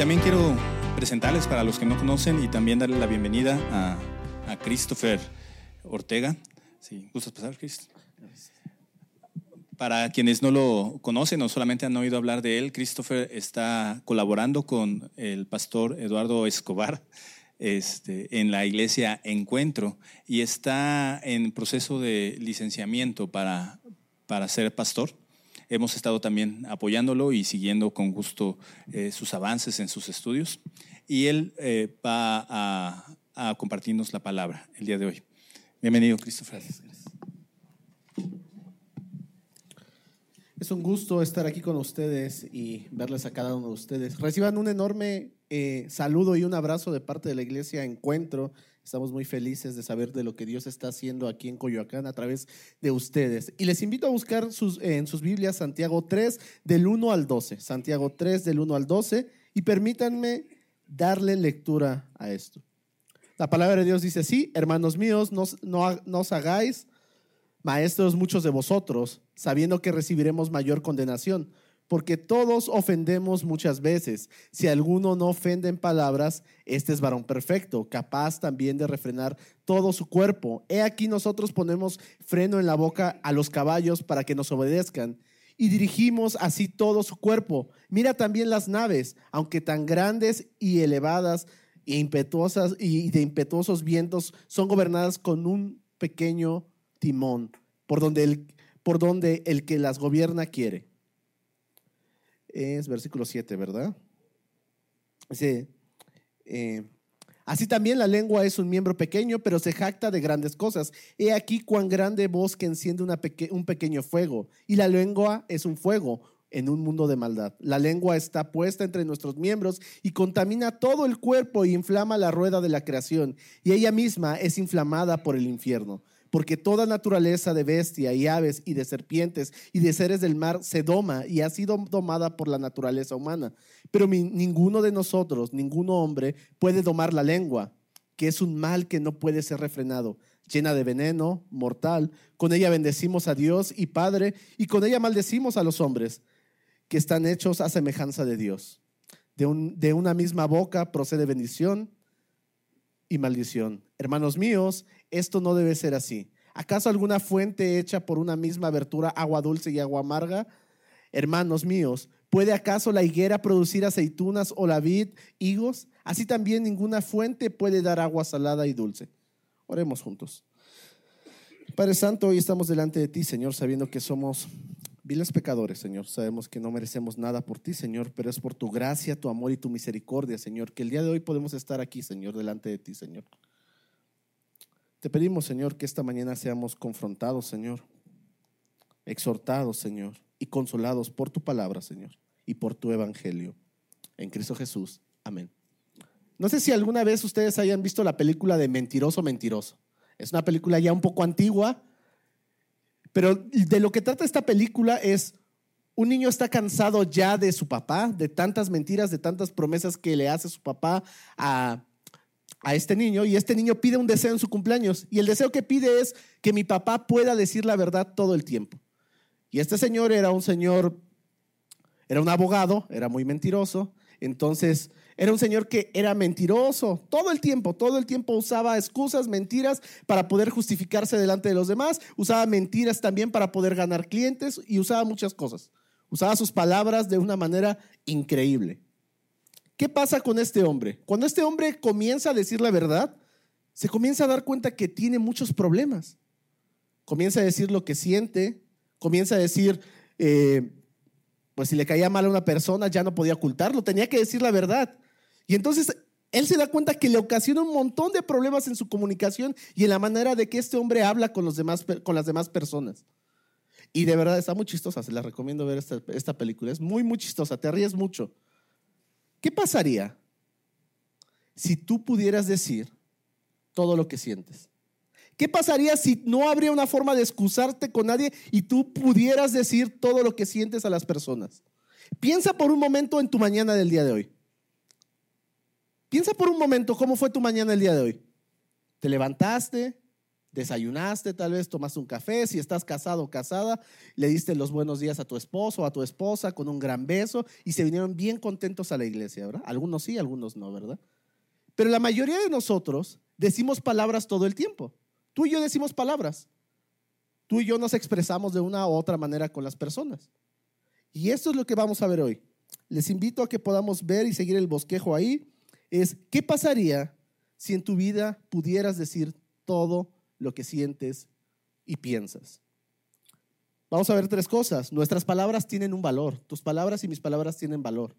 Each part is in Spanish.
también quiero presentarles para los que no conocen y también darle la bienvenida a, Christopher Ortega. Sí, ¿gustas pasar, Chris? Para quienes no lo conocen o solamente han oído hablar de él, Christopher está colaborando con el pastor Eduardo Escobar este, en la iglesia Encuentro y está en proceso de licenciamiento para, para ser pastor. Hemos estado también apoyándolo y siguiendo con gusto eh, sus avances en sus estudios. Y él eh, va a, compartirnos la palabra el día de hoy. Bienvenido, Christopher. Es un gusto estar aquí con ustedes y verles a cada uno de ustedes. Reciban un enorme eh, saludo y un abrazo de parte de la iglesia Encuentro. Estamos muy felices de saber de lo que Dios está haciendo aquí en Coyoacán a través de ustedes. Y les invito a buscar sus, en sus Biblias Santiago 3 del 1 al 12. Santiago 3 del 1 al 12. Y permítanme darle lectura a esto. La palabra de Dios dice, sí, hermanos míos, no, no, no os hagáis maestros muchos de vosotros, sabiendo que recibiremos mayor condenación, porque todos ofendemos muchas veces. Si alguno no ofende en palabras, este es varón perfecto, capaz también de refrenar todo su cuerpo. He aquí nosotros ponemos freno en la boca a los caballos para que nos obedezcan y dirigimos así todo su cuerpo. Mira también las naves, aunque tan grandes y elevadas e impetuosas y de impetuosos vientos, son gobernadas con un pequeño timón, por donde el, por donde el que las gobierna quiere. Es versículo 7, ¿verdad? Dice, eh, así también la lengua es un miembro pequeño, pero se jacta de grandes cosas. He aquí cuán grande bosque enciende una un pequeño fuego, y la lengua es un fuego en un mundo de maldad. La lengua está puesta entre nuestros miembros y contamina todo el cuerpo y inflama la rueda de la creación, y ella misma es inflamada por el infierno porque toda naturaleza de bestia y aves y de serpientes y de seres del mar se doma y ha sido domada por la naturaleza humana. Pero ninguno de nosotros, ningún hombre puede domar la lengua, que es un mal que no puede ser refrenado, llena de veneno, mortal. Con ella bendecimos a Dios y Padre y con ella maldecimos a los hombres que están hechos a semejanza de Dios. De, de una misma boca procede bendición y maldición. Hermanos míos, esto no debe ser así. ¿Acaso alguna fuente hecha por una misma abertura, agua dulce y agua amarga? Hermanos míos, ¿puede acaso la higuera producir aceitunas o la vid higos? Así también ninguna fuente puede dar agua salada y dulce. Oremos juntos. Padre Santo, hoy estamos delante de ti, Señor, sabiendo que somos viles pecadores, Señor. Sabemos que no merecemos nada por ti, Señor, pero es por tu gracia, tu amor y tu misericordia, Señor, que el día de hoy podemos estar aquí, Señor, delante de ti, Señor. Te pedimos, Señor, que esta mañana seamos confrontados, Señor, exhortados, Señor, y consolados por tu palabra, Señor, y por tu evangelio. En Cristo Jesús. Amén. No sé si alguna vez ustedes hayan visto la película de Mentiroso, Mentiroso. Es una película ya un poco antigua, pero de lo que trata esta película es un niño está cansado ya de su papá, de tantas mentiras, de tantas promesas que le hace su papá a, a este niño y este niño pide un deseo en su cumpleaños y el deseo que pide es que mi papá pueda decir la verdad todo el tiempo. Y este señor era un señor, era un abogado, era muy mentiroso, entonces era un señor que era mentiroso todo el tiempo, todo el tiempo usaba excusas, mentiras para poder justificarse delante de los demás, usaba mentiras también para poder ganar clientes y usaba muchas cosas. Usaba sus palabras de una manera increíble. ¿Qué pasa con este hombre? Cuando este hombre comienza a decir la verdad, se comienza a dar cuenta que tiene muchos problemas. Comienza a decir lo que siente, comienza a decir, eh, pues si le caía mal a una persona ya no podía ocultarlo, tenía que decir la verdad. Y entonces él se da cuenta que le ocasiona un montón de problemas en su comunicación y en la manera de que este hombre habla con, los demás, con las demás personas. Y de verdad está muy chistosa, se la recomiendo ver esta, esta película. Es muy, muy chistosa, te ríes mucho. ¿Qué pasaría si tú pudieras decir todo lo que sientes? ¿Qué pasaría si no habría una forma de excusarte con nadie y tú pudieras decir todo lo que sientes a las personas? Piensa por un momento en tu mañana del día de hoy. Piensa por un momento cómo fue tu mañana el día de hoy. Te levantaste, Desayunaste, tal vez tomaste un café, si estás casado o casada, le diste los buenos días a tu esposo o a tu esposa con un gran beso y se vinieron bien contentos a la iglesia, ¿verdad? Algunos sí, algunos no, ¿verdad? Pero la mayoría de nosotros decimos palabras todo el tiempo. Tú y yo decimos palabras. Tú y yo nos expresamos de una u otra manera con las personas. Y esto es lo que vamos a ver hoy. Les invito a que podamos ver y seguir el bosquejo ahí. Es, ¿qué pasaría si en tu vida pudieras decir todo lo que sientes y piensas. Vamos a ver tres cosas. Nuestras palabras tienen un valor. Tus palabras y mis palabras tienen valor.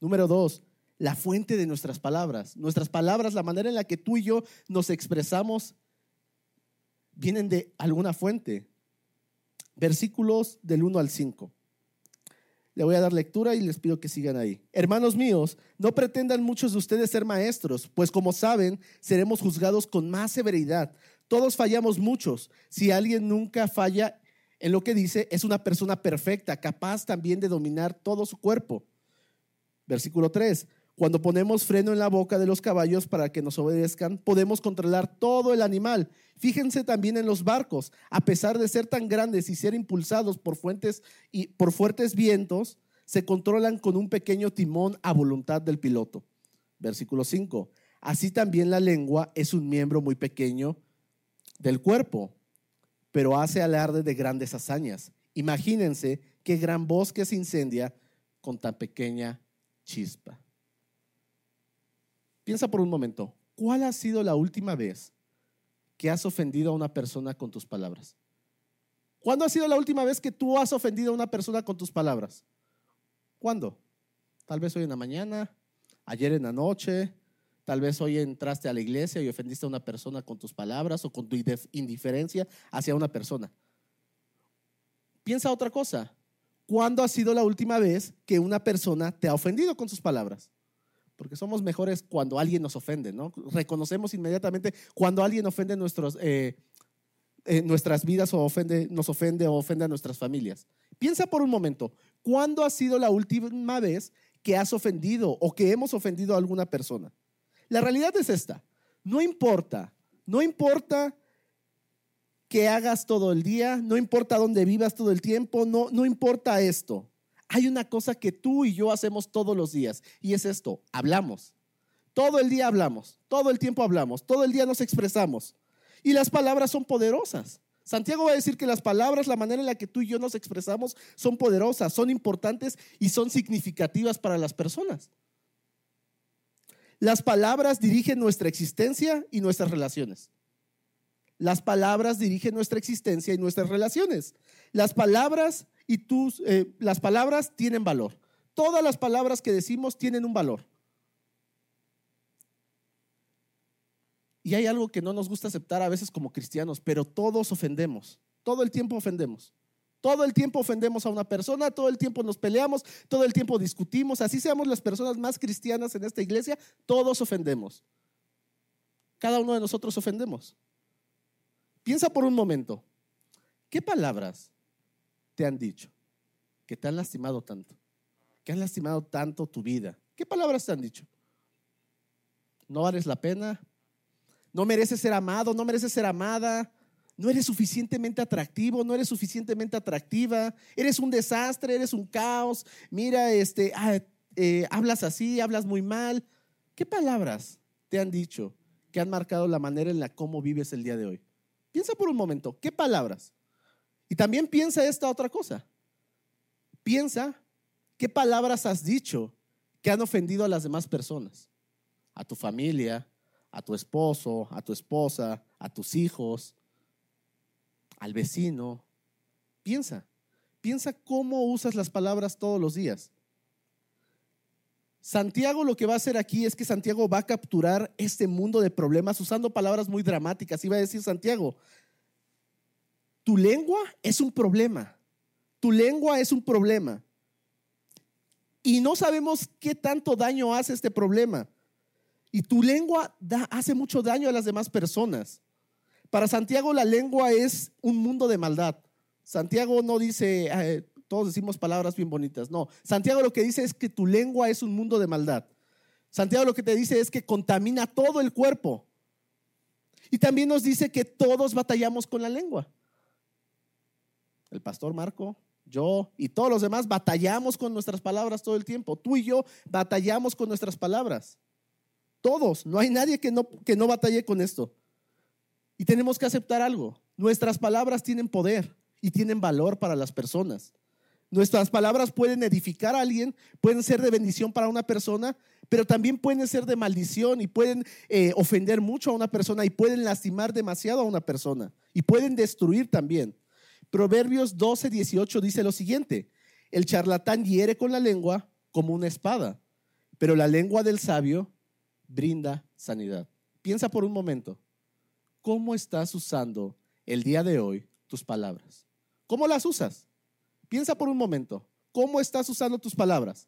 Número dos, la fuente de nuestras palabras. Nuestras palabras, la manera en la que tú y yo nos expresamos, vienen de alguna fuente. Versículos del 1 al 5. Le voy a dar lectura y les pido que sigan ahí. Hermanos míos, no pretendan muchos de ustedes ser maestros, pues como saben, seremos juzgados con más severidad. Todos fallamos muchos. Si alguien nunca falla en lo que dice, es una persona perfecta, capaz también de dominar todo su cuerpo. Versículo 3. Cuando ponemos freno en la boca de los caballos para que nos obedezcan, podemos controlar todo el animal. Fíjense también en los barcos, a pesar de ser tan grandes y ser impulsados por fuentes y por fuertes vientos, se controlan con un pequeño timón a voluntad del piloto. Versículo 5. Así también la lengua es un miembro muy pequeño del cuerpo, pero hace alarde de grandes hazañas. Imagínense qué gran bosque se incendia con tan pequeña chispa. Piensa por un momento, ¿cuál ha sido la última vez que has ofendido a una persona con tus palabras? ¿Cuándo ha sido la última vez que tú has ofendido a una persona con tus palabras? ¿Cuándo? Tal vez hoy en la mañana, ayer en la noche, tal vez hoy entraste a la iglesia y ofendiste a una persona con tus palabras o con tu indiferencia hacia una persona. Piensa otra cosa. ¿Cuándo ha sido la última vez que una persona te ha ofendido con sus palabras? porque somos mejores cuando alguien nos ofende, ¿no? Reconocemos inmediatamente cuando alguien ofende nuestros, eh, eh, nuestras vidas o ofende, nos ofende o ofende a nuestras familias. Piensa por un momento, ¿cuándo ha sido la última vez que has ofendido o que hemos ofendido a alguna persona? La realidad es esta, no importa, no importa que hagas todo el día, no importa dónde vivas todo el tiempo, no, no importa esto. Hay una cosa que tú y yo hacemos todos los días y es esto, hablamos. Todo el día hablamos, todo el tiempo hablamos, todo el día nos expresamos. Y las palabras son poderosas. Santiago va a decir que las palabras, la manera en la que tú y yo nos expresamos, son poderosas, son importantes y son significativas para las personas. Las palabras dirigen nuestra existencia y nuestras relaciones. Las palabras dirigen nuestra existencia y nuestras relaciones. Las palabras y tus, eh, las palabras tienen valor. Todas las palabras que decimos tienen un valor. Y hay algo que no nos gusta aceptar a veces como cristianos, pero todos ofendemos. Todo el tiempo ofendemos. Todo el tiempo ofendemos a una persona, todo el tiempo nos peleamos, todo el tiempo discutimos. Así seamos las personas más cristianas en esta iglesia, todos ofendemos. Cada uno de nosotros ofendemos. Piensa por un momento, ¿qué palabras te han dicho? Que te han lastimado tanto, que han lastimado tanto tu vida. ¿Qué palabras te han dicho? No vales la pena, no mereces ser amado, no mereces ser amada, no eres suficientemente atractivo, no eres suficientemente atractiva, eres un desastre, eres un caos, mira, este, ah, eh, hablas así, hablas muy mal. ¿Qué palabras te han dicho que han marcado la manera en la cómo vives el día de hoy? Piensa por un momento, ¿qué palabras? Y también piensa esta otra cosa. Piensa qué palabras has dicho que han ofendido a las demás personas, a tu familia, a tu esposo, a tu esposa, a tus hijos, al vecino. Piensa, piensa cómo usas las palabras todos los días. Santiago lo que va a hacer aquí es que Santiago va a capturar este mundo de problemas usando palabras muy dramáticas. Va a decir Santiago, tu lengua es un problema. Tu lengua es un problema. Y no sabemos qué tanto daño hace este problema. Y tu lengua hace mucho daño a las demás personas. Para Santiago la lengua es un mundo de maldad. Santiago no dice, todos decimos palabras bien bonitas. No, Santiago lo que dice es que tu lengua es un mundo de maldad. Santiago lo que te dice es que contamina todo el cuerpo. Y también nos dice que todos batallamos con la lengua. El pastor Marco, yo y todos los demás batallamos con nuestras palabras todo el tiempo. Tú y yo batallamos con nuestras palabras. Todos, no hay nadie que no, que no batalle con esto. Y tenemos que aceptar algo. Nuestras palabras tienen poder y tienen valor para las personas. Nuestras palabras pueden edificar a alguien, pueden ser de bendición para una persona, pero también pueden ser de maldición y pueden eh, ofender mucho a una persona y pueden lastimar demasiado a una persona y pueden destruir también. Proverbios 12, 18 dice lo siguiente, el charlatán hiere con la lengua como una espada, pero la lengua del sabio brinda sanidad. Piensa por un momento, ¿cómo estás usando el día de hoy tus palabras? ¿Cómo las usas? Piensa por un momento, ¿cómo estás usando tus palabras?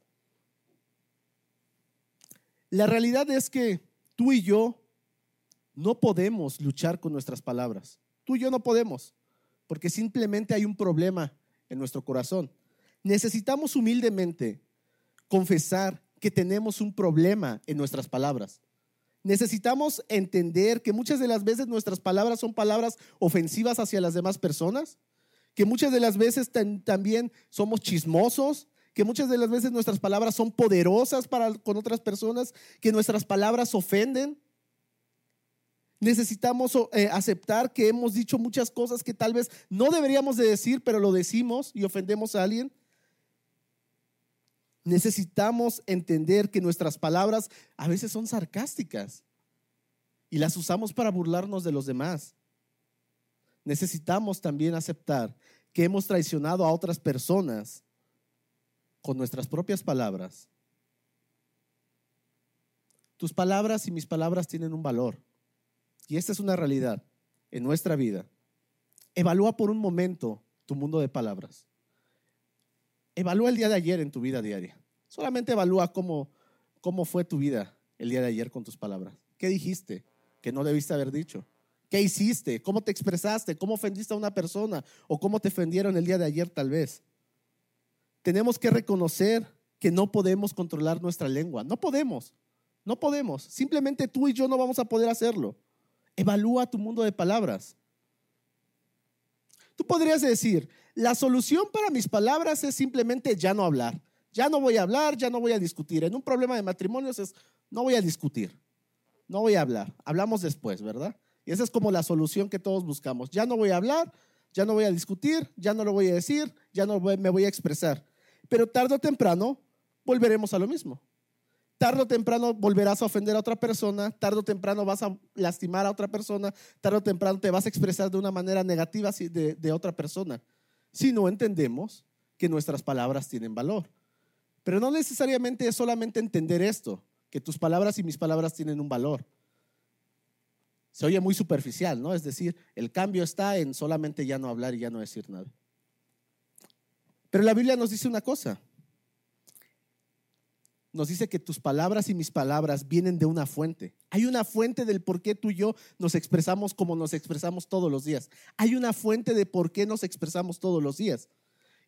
La realidad es que tú y yo no podemos luchar con nuestras palabras. Tú y yo no podemos, porque simplemente hay un problema en nuestro corazón. Necesitamos humildemente confesar que tenemos un problema en nuestras palabras. Necesitamos entender que muchas de las veces nuestras palabras son palabras ofensivas hacia las demás personas, que muchas de las veces también somos chismosos, que muchas de las veces nuestras palabras son poderosas para con otras personas, que nuestras palabras ofenden. Necesitamos eh, aceptar que hemos dicho muchas cosas que tal vez no deberíamos de decir, pero lo decimos y ofendemos a alguien. Necesitamos entender que nuestras palabras a veces son sarcásticas y las usamos para burlarnos de los demás. Necesitamos también aceptar que hemos traicionado a otras personas con nuestras propias palabras. Tus palabras y mis palabras tienen un valor. Y esta es una realidad en nuestra vida. Evalúa por un momento tu mundo de palabras. Evalúa el día de ayer en tu vida diaria. Solamente evalúa cómo, cómo fue tu vida el día de ayer con tus palabras. ¿Qué dijiste que no debiste haber dicho? ¿Qué hiciste? ¿Cómo te expresaste? ¿Cómo ofendiste a una persona? ¿O cómo te ofendieron el día de ayer tal vez? tenemos que reconocer que no podemos controlar nuestra lengua. No podemos, no podemos. Simplemente tú y yo no vamos a poder hacerlo. Evalúa tu mundo de palabras. Tú podrías decir, la solución para mis palabras es simplemente ya no hablar. Ya no voy a hablar, ya no voy a discutir. En un problema de matrimonios es, no voy a discutir, no voy a hablar. Hablamos después, ¿verdad? Y esa es como la solución que todos buscamos. Ya no voy a hablar, ya no voy a discutir, ya no lo voy a decir, ya no me voy a expresar. Pero tarde o temprano volveremos a lo mismo. Tarde o temprano volverás a ofender a otra persona, tarde o temprano vas a lastimar a otra persona, tarde o temprano te vas a expresar de una manera negativa de, de otra persona. Si no entendemos que nuestras palabras tienen valor. Pero no necesariamente es solamente entender esto, que tus palabras y mis palabras tienen un valor. Se oye muy superficial, ¿no? Es decir, el cambio está en solamente ya no hablar y ya no decir nada. Pero la Biblia nos dice una cosa. Nos dice que tus palabras y mis palabras vienen de una fuente. Hay una fuente del por qué tú y yo nos expresamos como nos expresamos todos los días. Hay una fuente de por qué nos expresamos todos los días.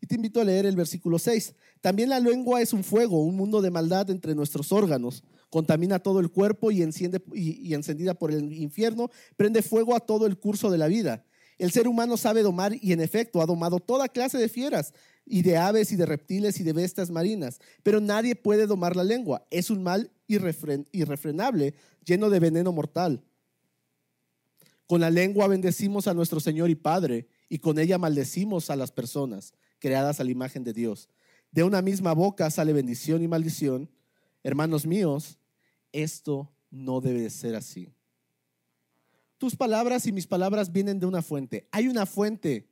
Y te invito a leer el versículo 6. También la lengua es un fuego, un mundo de maldad entre nuestros órganos. Contamina todo el cuerpo y, enciende, y encendida por el infierno, prende fuego a todo el curso de la vida. El ser humano sabe domar y en efecto ha domado toda clase de fieras y de aves y de reptiles y de bestias marinas, pero nadie puede domar la lengua. Es un mal irrefrenable, lleno de veneno mortal. Con la lengua bendecimos a nuestro Señor y Padre, y con ella maldecimos a las personas creadas a la imagen de Dios. De una misma boca sale bendición y maldición. Hermanos míos, esto no debe de ser así. Tus palabras y mis palabras vienen de una fuente. Hay una fuente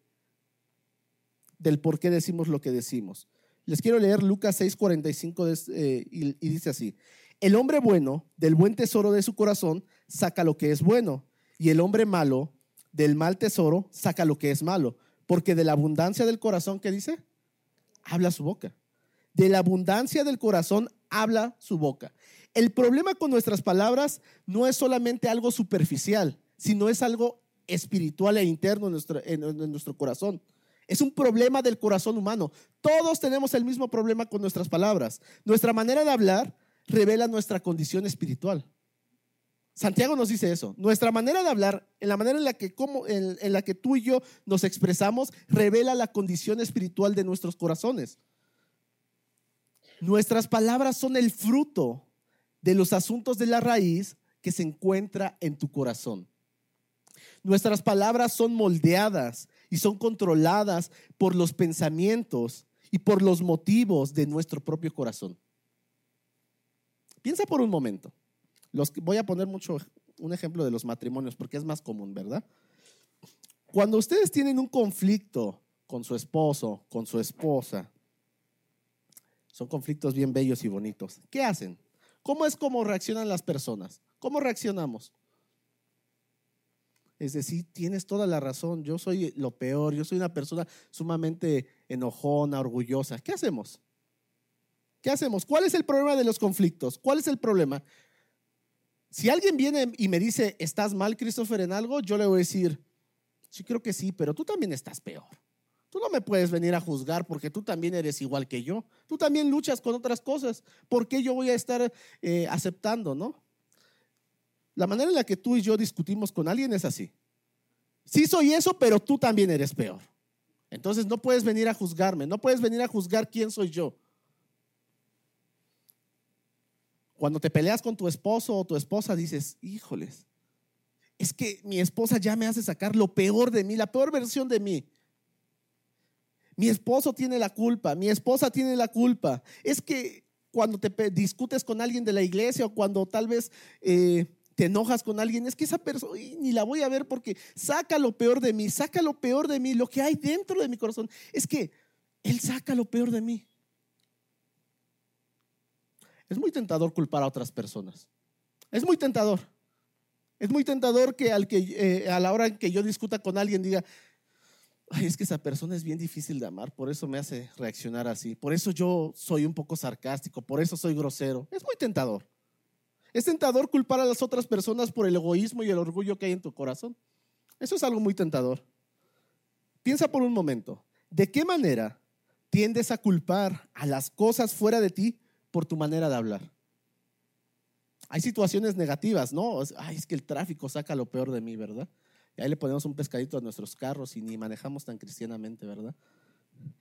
del por qué decimos lo que decimos. Les quiero leer Lucas 6:45 eh, y, y dice así, el hombre bueno del buen tesoro de su corazón saca lo que es bueno y el hombre malo del mal tesoro saca lo que es malo, porque de la abundancia del corazón, ¿qué dice? Habla su boca. De la abundancia del corazón habla su boca. El problema con nuestras palabras no es solamente algo superficial, sino es algo espiritual e interno en nuestro, en nuestro corazón. Es un problema del corazón humano. Todos tenemos el mismo problema con nuestras palabras. Nuestra manera de hablar revela nuestra condición espiritual. Santiago nos dice eso. Nuestra manera de hablar, en la manera en la que, como, en, en la que tú y yo nos expresamos, revela la condición espiritual de nuestros corazones. Nuestras palabras son el fruto de los asuntos de la raíz que se encuentra en tu corazón. Nuestras palabras son moldeadas y son controladas por los pensamientos y por los motivos de nuestro propio corazón. Piensa por un momento. Los, voy a poner mucho un ejemplo de los matrimonios porque es más común, ¿verdad? Cuando ustedes tienen un conflicto con su esposo, con su esposa, son conflictos bien bellos y bonitos. ¿Qué hacen? ¿Cómo es como reaccionan las personas? ¿Cómo reaccionamos? Es decir, tienes toda la razón, yo soy lo peor, yo soy una persona sumamente enojona, orgullosa. ¿Qué hacemos? ¿Qué hacemos? ¿Cuál es el problema de los conflictos? ¿Cuál es el problema? Si alguien viene y me dice, ¿estás mal, Christopher, en algo? Yo le voy a decir, sí, creo que sí, pero tú también estás peor. Tú no me puedes venir a juzgar porque tú también eres igual que yo. Tú también luchas con otras cosas. ¿Por qué yo voy a estar eh, aceptando, no? La manera en la que tú y yo discutimos con alguien es así. Sí soy eso, pero tú también eres peor. Entonces no puedes venir a juzgarme, no puedes venir a juzgar quién soy yo. Cuando te peleas con tu esposo o tu esposa, dices, híjoles, es que mi esposa ya me hace sacar lo peor de mí, la peor versión de mí. Mi esposo tiene la culpa, mi esposa tiene la culpa. Es que cuando te discutes con alguien de la iglesia o cuando tal vez eh, te enojas con alguien, es que esa persona ni la voy a ver porque saca lo peor de mí, saca lo peor de mí, lo que hay dentro de mi corazón. Es que él saca lo peor de mí. Es muy tentador culpar a otras personas. Es muy tentador. Es muy tentador que, al que eh, a la hora que yo discuta con alguien diga, es que esa persona es bien difícil de amar, por eso me hace reaccionar así. Por eso yo soy un poco sarcástico, por eso soy grosero. Es muy tentador. Es tentador culpar a las otras personas por el egoísmo y el orgullo que hay en tu corazón. Eso es algo muy tentador. Piensa por un momento, ¿de qué manera tiendes a culpar a las cosas fuera de ti por tu manera de hablar. Hay situaciones negativas, ¿no? Ay, es que el tráfico saca lo peor de mí, ¿verdad? Y ahí le ponemos un pescadito a nuestros carros y ni manejamos tan cristianamente, ¿verdad?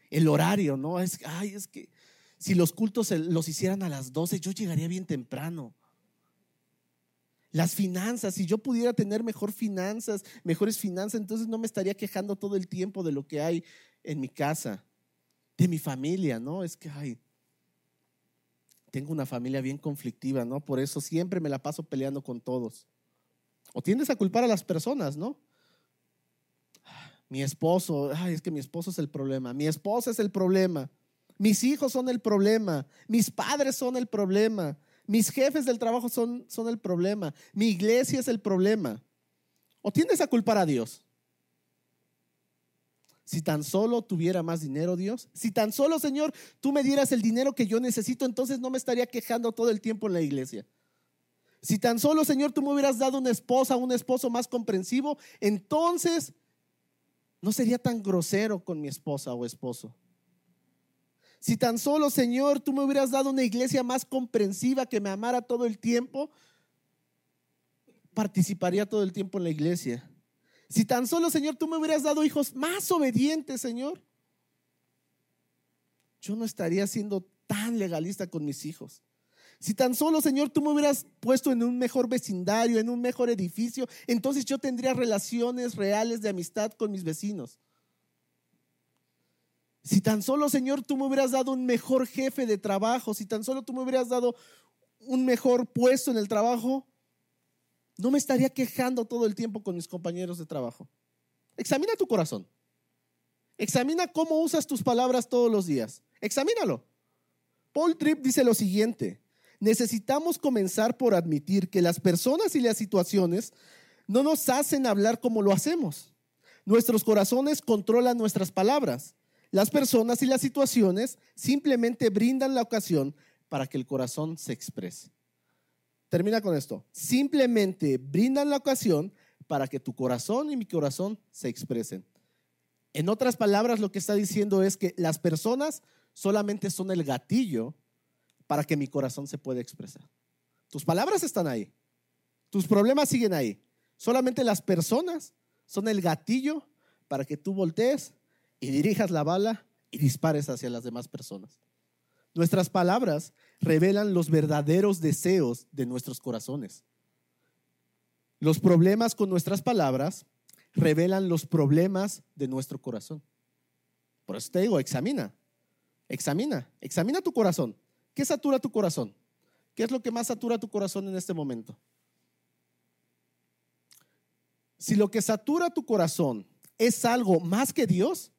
El horario, ¿no? Es, ay, es que si los cultos los hicieran a las 12, yo llegaría bien temprano. Las finanzas, si yo pudiera tener mejor finanzas, mejores finanzas, entonces no me estaría quejando todo el tiempo de lo que hay en mi casa, de mi familia, ¿no? Es que, ay, tengo una familia bien conflictiva, ¿no? Por eso siempre me la paso peleando con todos. O tiendes a culpar a las personas, ¿no? Mi esposo, ay, es que mi esposo es el problema, mi esposa es el problema, mis hijos son el problema, mis padres son el problema, mis jefes del trabajo son, son el problema, mi iglesia es el problema. O tiendes a culpar a Dios. Si tan solo tuviera más dinero, Dios, si tan solo, Señor, tú me dieras el dinero que yo necesito, entonces no me estaría quejando todo el tiempo en la iglesia. Si tan solo, Señor, tú me hubieras dado una esposa, un esposo más comprensivo, entonces no sería tan grosero con mi esposa o esposo. Si tan solo, Señor, tú me hubieras dado una iglesia más comprensiva que me amara todo el tiempo, participaría todo el tiempo en la iglesia. Si tan solo, Señor, tú me hubieras dado hijos más obedientes, Señor, yo no estaría siendo tan legalista con mis hijos. Si tan solo, Señor, tú me hubieras puesto en un mejor vecindario, en un mejor edificio, entonces yo tendría relaciones reales de amistad con mis vecinos. Si tan solo, Señor, tú me hubieras dado un mejor jefe de trabajo, si tan solo tú me hubieras dado un mejor puesto en el trabajo, no me estaría quejando todo el tiempo con mis compañeros de trabajo. Examina tu corazón. Examina cómo usas tus palabras todos los días. Examínalo. Paul Tripp dice lo siguiente. Necesitamos comenzar por admitir que las personas y las situaciones no nos hacen hablar como lo hacemos. Nuestros corazones controlan nuestras palabras. Las personas y las situaciones simplemente brindan la ocasión para que el corazón se exprese. Termina con esto. Simplemente brindan la ocasión para que tu corazón y mi corazón se expresen. En otras palabras, lo que está diciendo es que las personas solamente son el gatillo para que mi corazón se pueda expresar. Tus palabras están ahí. Tus problemas siguen ahí. Solamente las personas son el gatillo para que tú voltees y dirijas la bala y dispares hacia las demás personas. Nuestras palabras revelan los verdaderos deseos de nuestros corazones. Los problemas con nuestras palabras revelan los problemas de nuestro corazón. Por eso te digo, examina, examina, examina tu corazón. ¿Qué satura tu corazón? ¿Qué es lo que más satura tu corazón en este momento? Si lo que satura tu corazón es algo más que Dios,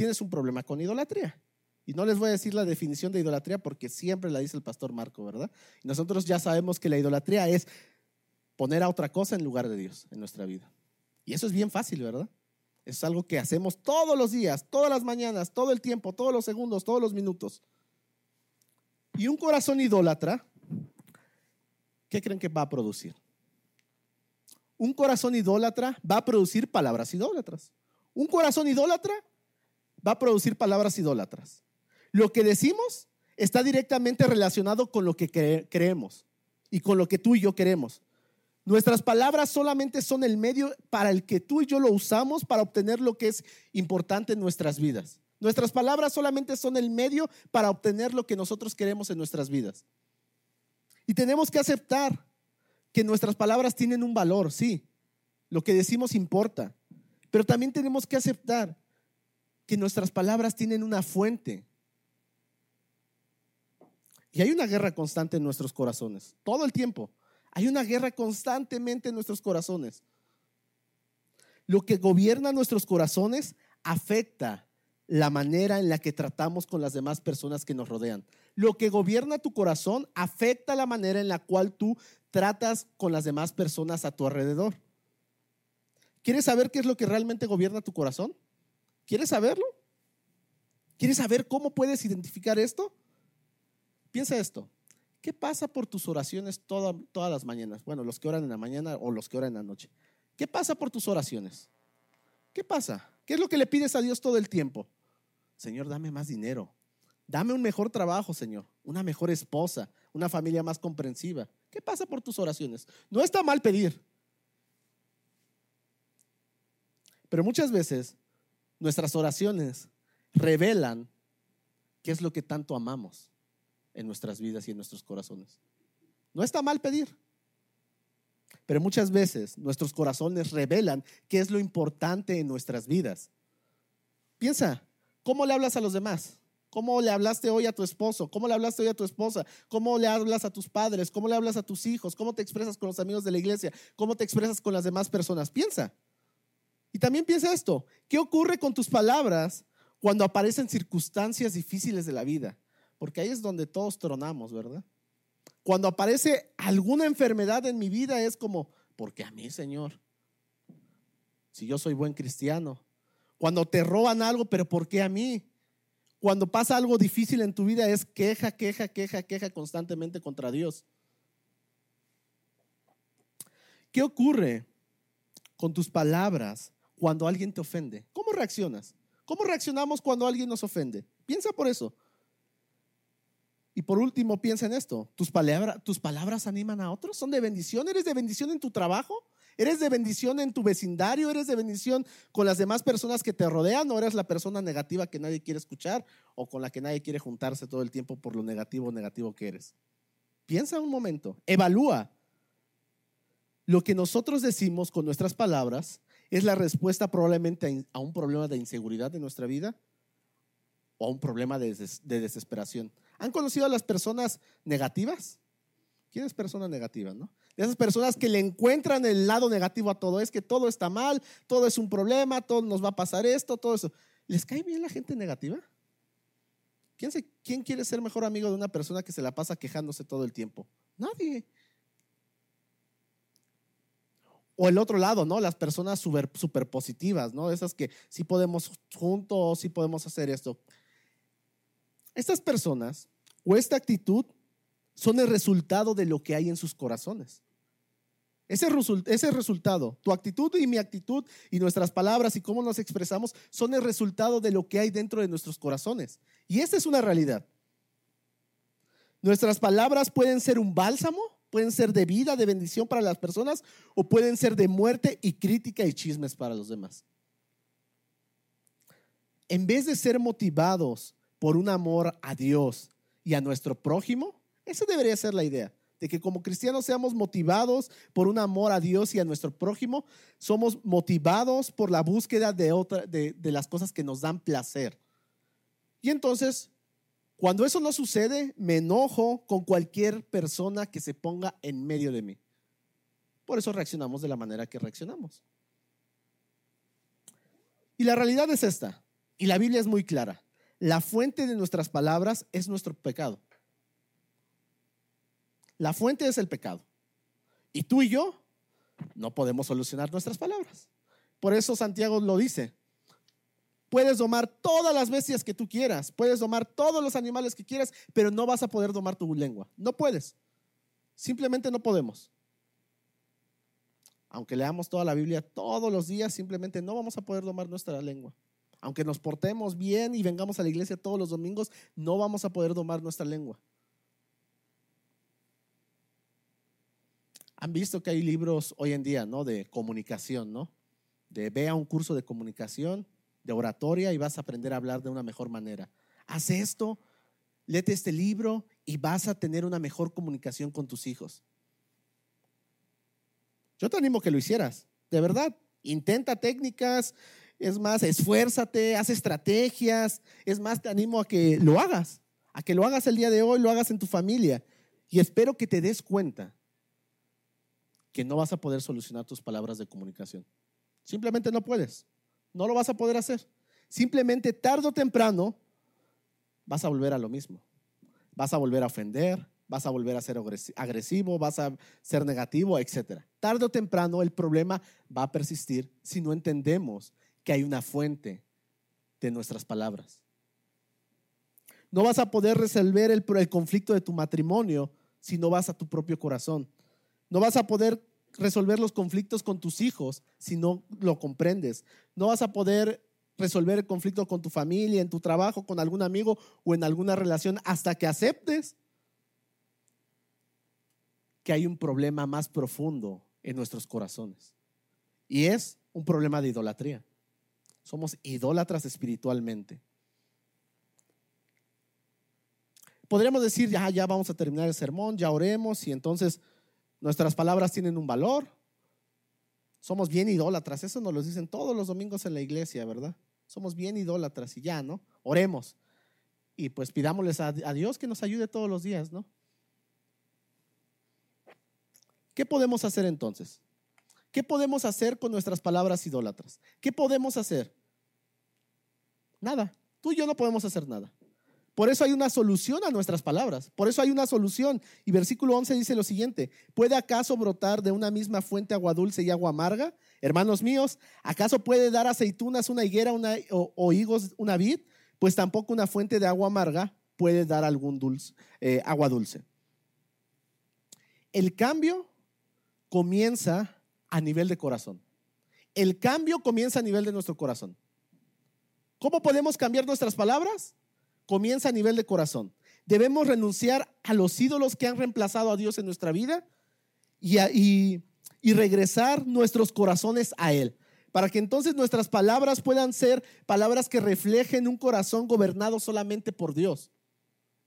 tienes un problema con idolatría. Y no les voy a decir la definición de idolatría porque siempre la dice el pastor Marco, ¿verdad? Y nosotros ya sabemos que la idolatría es poner a otra cosa en lugar de Dios en nuestra vida. Y eso es bien fácil, ¿verdad? Es algo que hacemos todos los días, todas las mañanas, todo el tiempo, todos los segundos, todos los minutos. Y un corazón idólatra, ¿qué creen que va a producir? Un corazón idólatra va a producir palabras idólatras. Un corazón idólatra va a producir palabras idólatras. Lo que decimos está directamente relacionado con lo que creemos y con lo que tú y yo queremos. Nuestras palabras solamente son el medio para el que tú y yo lo usamos para obtener lo que es importante en nuestras vidas. Nuestras palabras solamente son el medio para obtener lo que nosotros queremos en nuestras vidas. Y tenemos que aceptar que nuestras palabras tienen un valor, sí. Lo que decimos importa. Pero también tenemos que aceptar que nuestras palabras tienen una fuente. Y hay una guerra constante en nuestros corazones, todo el tiempo. Hay una guerra constantemente en nuestros corazones. Lo que gobierna nuestros corazones afecta la manera en la que tratamos con las demás personas que nos rodean. Lo que gobierna tu corazón afecta la manera en la cual tú tratas con las demás personas a tu alrededor. ¿Quieres saber qué es lo que realmente gobierna tu corazón? ¿Quieres saberlo? ¿Quieres saber cómo puedes identificar esto? Piensa esto. ¿Qué pasa por tus oraciones todas las mañanas? Bueno, los que oran en la mañana o los que oran en la noche. ¿Qué pasa por tus oraciones? ¿Qué pasa? ¿Qué es lo que le pides a Dios todo el tiempo? Señor, dame más dinero. Dame un mejor trabajo, Señor. Una mejor esposa. Una familia más comprensiva. ¿Qué pasa por tus oraciones? No está mal pedir. Pero muchas veces nuestras oraciones revelan qué es lo que tanto amamos en nuestras vidas y en nuestros corazones. No está mal pedir, pero muchas veces nuestros corazones revelan qué es lo importante en nuestras vidas. Piensa, ¿cómo le hablas a los demás? ¿Cómo le hablaste hoy a tu esposo? ¿Cómo le hablaste hoy a tu esposa? ¿Cómo le hablas a tus padres? ¿Cómo le hablas a tus hijos? ¿Cómo te expresas con los amigos de la iglesia? ¿Cómo te expresas con las demás personas? Piensa. Y también piensa esto, ¿qué ocurre con tus palabras cuando aparecen circunstancias difíciles de la vida? Porque ahí es donde todos tronamos, ¿verdad? Cuando aparece alguna enfermedad en mi vida es como, porque a mí, Señor? Si yo soy buen cristiano. Cuando te roban algo, pero ¿por qué a mí? Cuando pasa algo difícil en tu vida es queja, queja, queja, queja constantemente contra Dios. ¿Qué ocurre con tus palabras cuando alguien te ofende? ¿Cómo reaccionas? ¿Cómo reaccionamos cuando alguien nos ofende? Piensa por eso. Y por último, piensa en esto. ¿Tus, palabras, ¿Tus palabras animan a otros? ¿Son de bendición? ¿Eres de bendición en tu trabajo? ¿Eres de bendición en tu vecindario? ¿Eres de bendición con las demás personas que te rodean? ¿O eres la persona negativa que nadie quiere escuchar o con la que nadie quiere juntarse todo el tiempo por lo negativo negativo que eres? Piensa un momento, evalúa. Lo que nosotros decimos con nuestras palabras ¿Es la respuesta probablemente a un problema de inseguridad en nuestra vida o a un problema de, desesperación? ¿Han conocido a las personas negativas? ¿Quién es persona negativa, no? De esas personas que le encuentran el lado negativo a todo, es que todo está mal, todo es un problema, todo nos va a pasar esto, todo eso. ¿Les cae bien la gente negativa? ¿Quién, ¿Quién quiere ser mejor amigo de una persona que se la pasa quejándose todo el tiempo? Nadie. O el otro lado, ¿no? Las personas super, positivas, ¿no? Esas que sí podemos juntos, sí podemos hacer esto. Estas personas o esta actitud son el resultado de lo que hay en sus corazones. Ese, ese, resultado, tu actitud y mi actitud y nuestras palabras y cómo nos expresamos son el resultado de lo que hay dentro de nuestros corazones. Y esta es una realidad. Nuestras palabras pueden ser un bálsamo pueden ser de vida, de bendición para las personas, o pueden ser de muerte y crítica y chismes para los demás. En vez de ser motivados por un amor a Dios y a nuestro prójimo, esa debería ser la idea de que como cristianos seamos motivados por un amor a Dios y a nuestro prójimo, somos motivados por la búsqueda de, otra, de, de las cosas que nos dan placer. Y entonces, cuando eso no sucede, me enojo con cualquier persona que se ponga en medio de mí. Por eso reaccionamos de la manera que reaccionamos. Y la realidad es esta, y la Biblia es muy clara. La fuente de nuestras palabras es nuestro pecado. La fuente es el pecado. Y tú y yo no podemos solucionar nuestras palabras. Por eso Santiago lo dice. Puedes domar todas las bestias que tú quieras, puedes domar todos los animales que quieras, pero no vas a poder domar tu lengua. No puedes. Simplemente no podemos. Aunque leamos toda la Biblia todos los días, simplemente no vamos a poder domar nuestra lengua. Aunque nos portemos bien y vengamos a la iglesia todos los domingos, no vamos a poder domar nuestra lengua. Han visto que hay libros hoy en día, ¿no? De comunicación, ¿no? De ve a un curso de comunicación, de oratoria y vas a aprender a hablar de una mejor manera. Haz esto, léete este libro y vas a tener una mejor comunicación con tus hijos. Yo te animo a que lo hicieras, de verdad. Intenta técnicas, es más, esfuérzate, haz estrategias, es más, te animo a que lo hagas, a que lo hagas el día de hoy, lo hagas en tu familia. Y espero que te des cuenta que no vas a poder solucionar tus palabras de comunicación. Simplemente no puedes. No lo vas a poder hacer. Simplemente tarde o temprano vas a volver a lo mismo. Vas a volver a ofender, vas a volver a ser agresivo, vas a ser negativo, etc. Tarde o temprano el problema va a persistir si no entendemos que hay una fuente de nuestras palabras. No vas a poder resolver el, el conflicto de tu matrimonio si no vas a tu propio corazón. No vas a poder resolver los conflictos con tus hijos si no lo comprendes. No vas a poder resolver el conflicto con tu familia, en tu trabajo, con algún amigo o en alguna relación hasta que aceptes que hay un problema más profundo en nuestros corazones. Y es un problema de idolatría. Somos idólatras espiritualmente. Podríamos decir, ya, ya vamos a terminar el sermón, ya oremos y entonces Nuestras palabras tienen un valor. Somos bien idólatras. Eso nos lo dicen todos los domingos en la iglesia, ¿verdad? Somos bien idólatras y ya, ¿no? Oremos. Y pues pidámosles a, Dios que nos ayude todos los días, ¿no? ¿Qué podemos hacer entonces? ¿Qué podemos hacer con nuestras palabras idólatras? ¿Qué podemos hacer? Nada. Tú y yo no podemos hacer nada. Por eso hay una solución a nuestras palabras. Por eso hay una solución. Y versículo 11 dice lo siguiente, ¿puede acaso brotar de una misma fuente agua dulce y agua amarga? Hermanos míos, ¿acaso puede dar aceitunas una higuera o, higos una vid? Pues tampoco una fuente de agua amarga puede dar algún eh, agua dulce. El cambio comienza a nivel de corazón. El cambio comienza a nivel de nuestro corazón. ¿Cómo podemos cambiar nuestras palabras? Comienza a nivel de corazón. Debemos renunciar a los ídolos que han reemplazado a Dios en nuestra vida y, regresar nuestros corazones a Él para que entonces nuestras palabras puedan ser palabras que reflejen un corazón gobernado solamente por Dios.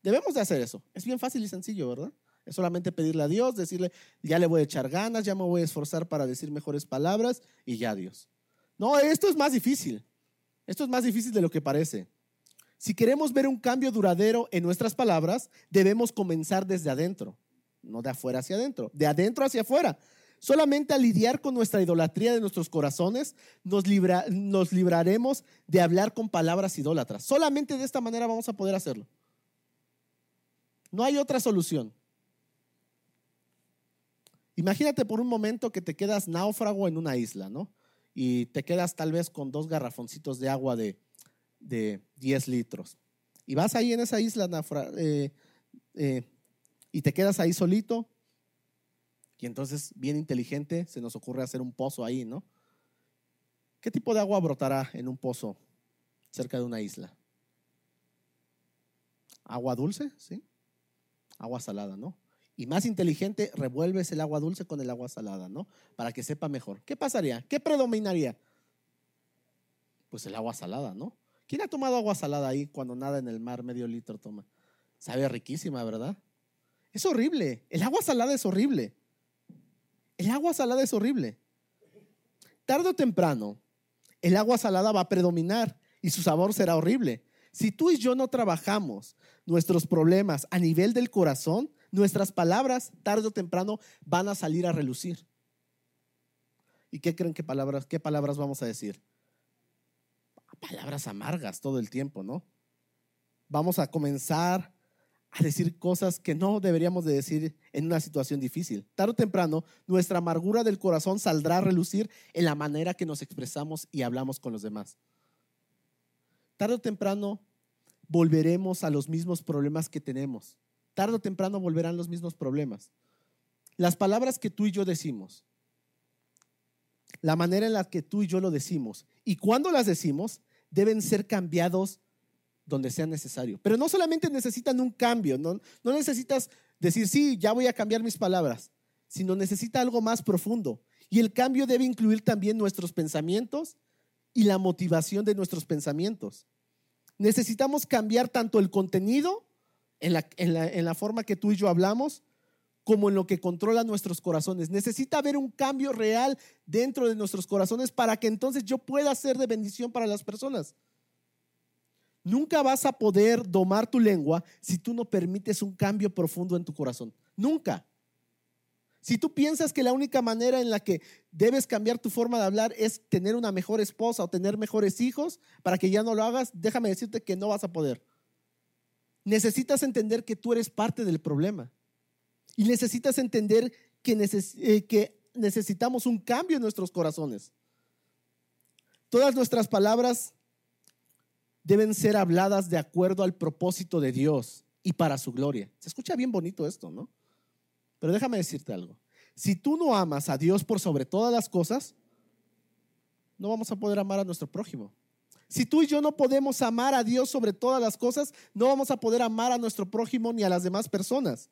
Debemos de hacer eso. Es bien fácil y sencillo, ¿verdad? Es solamente pedirle a Dios, decirle, ya le voy a echar ganas, ya me voy a esforzar para decir mejores palabras y ya Dios. No, esto es más difícil. Esto es más difícil de lo que parece. Si queremos ver un cambio duradero en nuestras palabras, debemos comenzar desde adentro, no de afuera hacia adentro, de adentro hacia afuera. Solamente al lidiar con nuestra idolatría de nuestros corazones, nos, nos libraremos de hablar con palabras idólatras. Solamente de esta manera vamos a poder hacerlo. No hay otra solución. Imagínate por un momento que te quedas náufrago en una isla, ¿no? Y te quedas tal vez con dos garrafoncitos de agua de de 10 litros. Y vas ahí en esa isla eh, eh, y te quedas ahí solito. Y entonces, bien inteligente, se nos ocurre hacer un pozo ahí, ¿no? ¿Qué tipo de agua brotará en un pozo cerca de una isla? ¿Agua dulce? ¿Sí? Agua salada, ¿no? y más inteligente, revuelves el agua dulce con el agua salada, ¿no? Para que sepa mejor. ¿Qué pasaría? ¿Qué predominaría? Pues el agua salada, ¿no? ¿Quién ha tomado agua salada ahí cuando nada en el mar medio litro toma? Sabe riquísima, ¿verdad? Es horrible. El agua salada es horrible. El agua salada es horrible. Tarde o temprano, el agua salada va a predominar y su sabor será horrible. Si tú y yo no trabajamos nuestros problemas a nivel del corazón, nuestras palabras tarde o temprano van a salir a relucir. ¿Y qué creen que palabras, qué palabras vamos a decir? Palabras amargas todo el tiempo, ¿no? Vamos a comenzar a decir cosas que no deberíamos de decir en una situación difícil. Tarde o temprano, nuestra amargura del corazón saldrá a relucir en la manera que nos expresamos y hablamos con los demás. Tarde o temprano, volveremos a los mismos problemas que tenemos. Tarde o temprano volverán los mismos problemas. Las palabras que tú y yo decimos, la manera en la que tú y yo lo decimos y cuando las decimos, deben ser cambiados donde sea necesario. Pero no solamente necesitan un cambio, no, necesitas decir, sí, ya voy a cambiar mis palabras, sino necesita algo más profundo. Y el cambio debe incluir también nuestros pensamientos y la motivación de nuestros pensamientos. Necesitamos cambiar tanto el contenido en la, en la, forma que tú y yo hablamos, como en lo que controla nuestros corazones. Necesita haber un cambio real dentro de nuestros corazones para que entonces yo pueda ser de bendición para las personas. Nunca vas a poder domar tu lengua si tú no permites un cambio profundo en tu corazón. Nunca. Si tú piensas que la única manera en la que debes cambiar tu forma de hablar es tener una mejor esposa o tener mejores hijos para que ya no lo hagas, déjame decirte que no vas a poder. Necesitas entender que tú eres parte del problema. Y necesitas entender que, eh, que necesitamos un cambio en nuestros corazones. Todas nuestras palabras deben ser habladas de acuerdo al propósito de Dios y para su gloria. Se escucha bien bonito esto, ¿no? Pero déjame decirte algo. Si tú no amas a Dios por sobre todas las cosas, no vamos a poder amar a nuestro prójimo. Si tú y yo no podemos amar a Dios sobre todas las cosas, no vamos a poder amar a nuestro prójimo ni a las demás personas.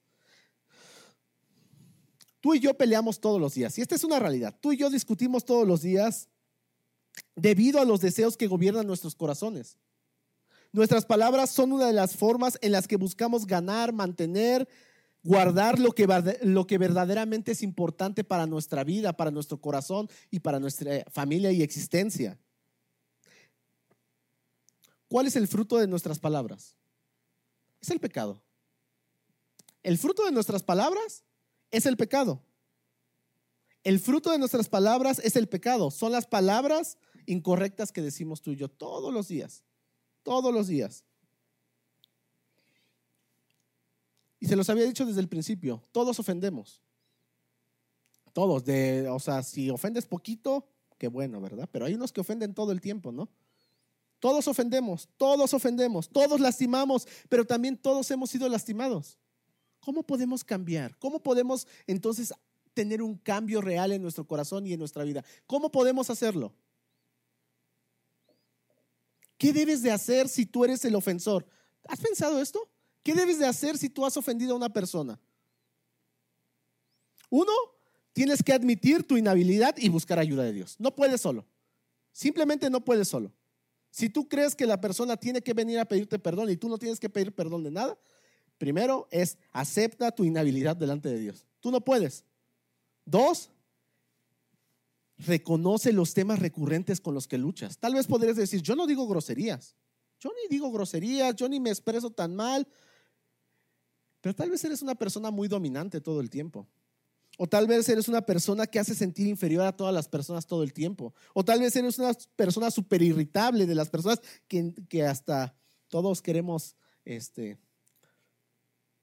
Tú y yo peleamos todos los días. Y esta es una realidad. Tú y yo discutimos todos los días debido a los deseos que gobiernan nuestros corazones. Nuestras palabras son una de las formas en las que buscamos ganar, mantener, guardar lo que, lo que verdaderamente es importante para nuestra vida, para nuestro corazón y para nuestra familia y existencia. ¿Cuál es el fruto de nuestras palabras? Es el pecado. El fruto de nuestras palabras es el pecado. El fruto de nuestras palabras es el pecado. Son las palabras incorrectas que decimos tú y yo todos los días. Todos los días. Y se los había dicho desde el principio, todos ofendemos. Todos, de, o sea, si ofendes poquito, qué bueno, ¿verdad? Pero hay unos que ofenden todo el tiempo, ¿no? Todos ofendemos, todos ofendemos, todos lastimamos, pero también todos hemos sido lastimados. ¿Cómo podemos cambiar? ¿Cómo podemos entonces tener un cambio real en nuestro corazón y en nuestra vida? ¿Cómo podemos hacerlo? ¿Qué debes de hacer si tú eres el ofensor? ¿Has pensado esto? ¿Qué debes de hacer si tú has ofendido a una persona? Uno, tienes que admitir tu inhabilidad y buscar ayuda de Dios. No puedes solo. Simplemente no puedes solo. Si tú crees que la persona tiene que venir a pedirte perdón y tú no tienes que pedir perdón de nada, primero es acepta tu inhabilidad delante de Dios. Tú no puedes. Dos, reconoce los temas recurrentes con los que luchas. Tal vez podrías decir, yo no digo groserías. Yo ni digo groserías, yo ni me expreso tan mal, pero tal vez eres una persona muy dominante todo el tiempo. O tal vez eres una persona que hace sentir inferior a todas las personas todo el tiempo. O tal vez eres una persona súper irritable de las personas que, que, hasta todos queremos, este,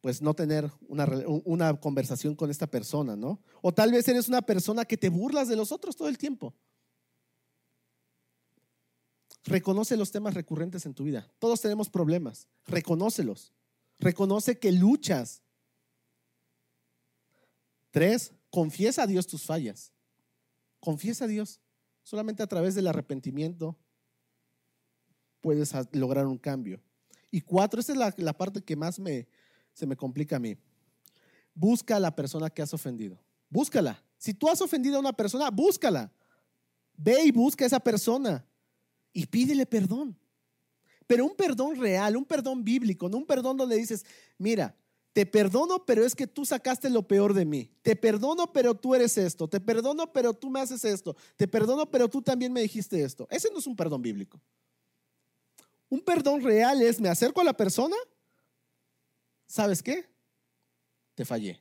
pues no tener una, una conversación con esta persona, ¿no? O tal vez eres una persona que te burlas de los otros todo el tiempo. Reconoce los temas recurrentes en tu vida. Todos tenemos problemas. Reconócelos. Reconoce que luchas. Tres, confiesa a Dios tus fallas. Confiesa a Dios. Solamente a través del arrepentimiento puedes lograr un cambio. Y cuatro, esta es la, parte que más me, se me complica a mí. busca a la persona que has ofendido. Búscala. Si tú has ofendido a una persona, búscala. Ve y busca a esa persona y pídele perdón. Pero un perdón real, un perdón bíblico, no un perdón donde dices, mira, te perdono, pero es que tú sacaste lo peor de mí. Te perdono, pero tú eres esto. Te perdono, pero tú me haces esto. Te perdono, pero tú también me dijiste esto. Ese no es un perdón bíblico. Un perdón real es, me acerco a la persona, ¿sabes qué? Te fallé.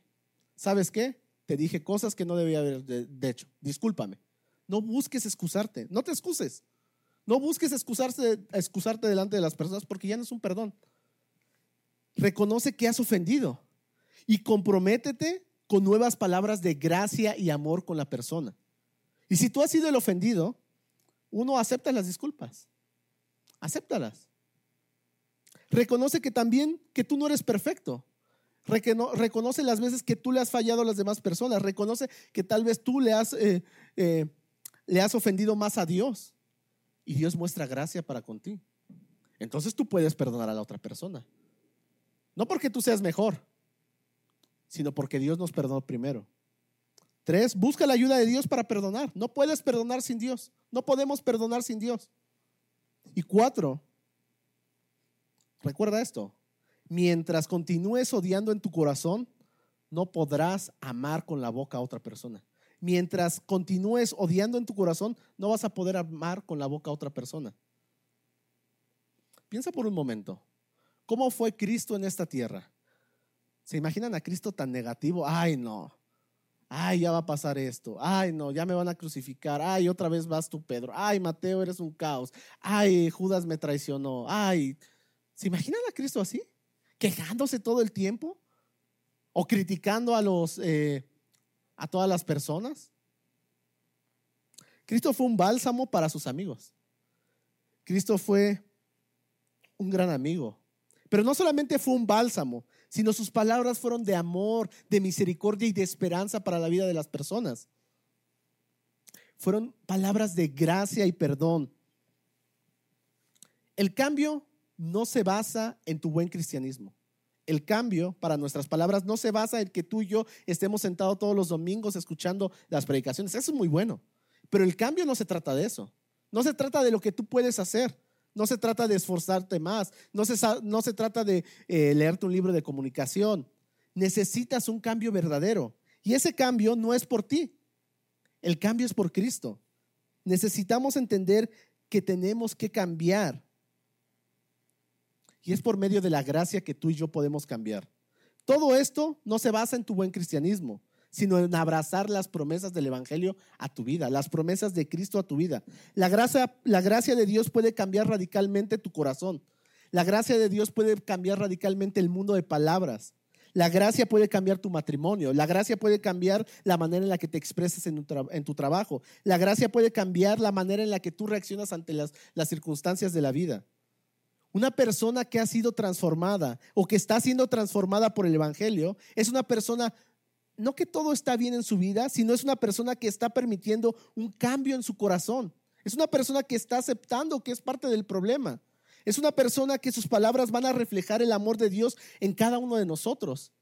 ¿Sabes qué? Te dije cosas que no debía haber de, hecho. Discúlpame. No busques excusarte. No te excuses. No busques excusarse, excusarte delante de las personas porque ya no es un perdón. Reconoce que has ofendido y comprométete con nuevas palabras de gracia y amor con la persona. Y si tú has sido el ofendido, uno acepta las disculpas. Acéptalas. Reconoce que también que tú no eres perfecto. Reconoce las veces que tú le has fallado a las demás personas. Reconoce que tal vez tú le has, eh, eh, le has ofendido más a Dios. Y Dios muestra gracia para contigo. Entonces tú puedes perdonar a la otra persona. No porque tú seas mejor, sino porque Dios nos perdonó primero. Tres, busca la ayuda de Dios para perdonar. No puedes perdonar sin Dios. No podemos perdonar sin Dios. Y cuatro, recuerda esto, mientras continúes odiando en tu corazón, no podrás amar con la boca a otra persona. Mientras continúes odiando en tu corazón, no vas a poder amar con la boca a otra persona. Piensa por un momento, ¿cómo fue Cristo en esta tierra? ¿Se imaginan a Cristo tan negativo? Ay, no. Ay, ya va a pasar esto. Ay, no, ya me van a crucificar. Ay, otra vez vas tú, Pedro. Ay, Mateo, eres un caos. Ay, Judas me traicionó. Ay, ¿se imaginan a Cristo así? Quejándose todo el tiempo o criticando a los eh, a todas las personas. Cristo fue un bálsamo para sus amigos. Cristo fue un gran amigo. Pero no solamente fue un bálsamo, sino sus palabras fueron de amor, de misericordia y de esperanza para la vida de las personas. Fueron palabras de gracia y perdón. El cambio no se basa en tu buen cristianismo. El cambio, para nuestras palabras, no se basa en que tú y yo estemos sentados todos los domingos escuchando las predicaciones. Eso es muy bueno. Pero el cambio no se trata de eso. No se trata de lo que tú puedes hacer. No se trata de esforzarte más, no se, no se trata de eh, leerte un libro de comunicación. Necesitas un cambio verdadero. Y ese cambio no es por ti, el cambio es por Cristo. Necesitamos entender que tenemos que cambiar. Y es por medio de la gracia que tú y yo podemos cambiar. Todo esto no se basa en tu buen cristianismo sino en abrazar las promesas del Evangelio a tu vida, las promesas de Cristo a tu vida. La gracia, la gracia de Dios puede cambiar radicalmente tu corazón. La gracia de Dios puede cambiar radicalmente el mundo de palabras. La gracia puede cambiar tu matrimonio. La gracia puede cambiar la manera en la que te expresas en, tu, trabajo. La gracia puede cambiar la manera en la que tú reaccionas ante las, las circunstancias de la vida. Una persona que ha sido transformada o que está siendo transformada por el Evangelio es una persona no que todo está bien en su vida, sino es una persona que está permitiendo un cambio en su corazón. Es una persona que está aceptando que es parte del problema. Es una persona que sus palabras van a reflejar el amor de Dios en cada uno de nosotros.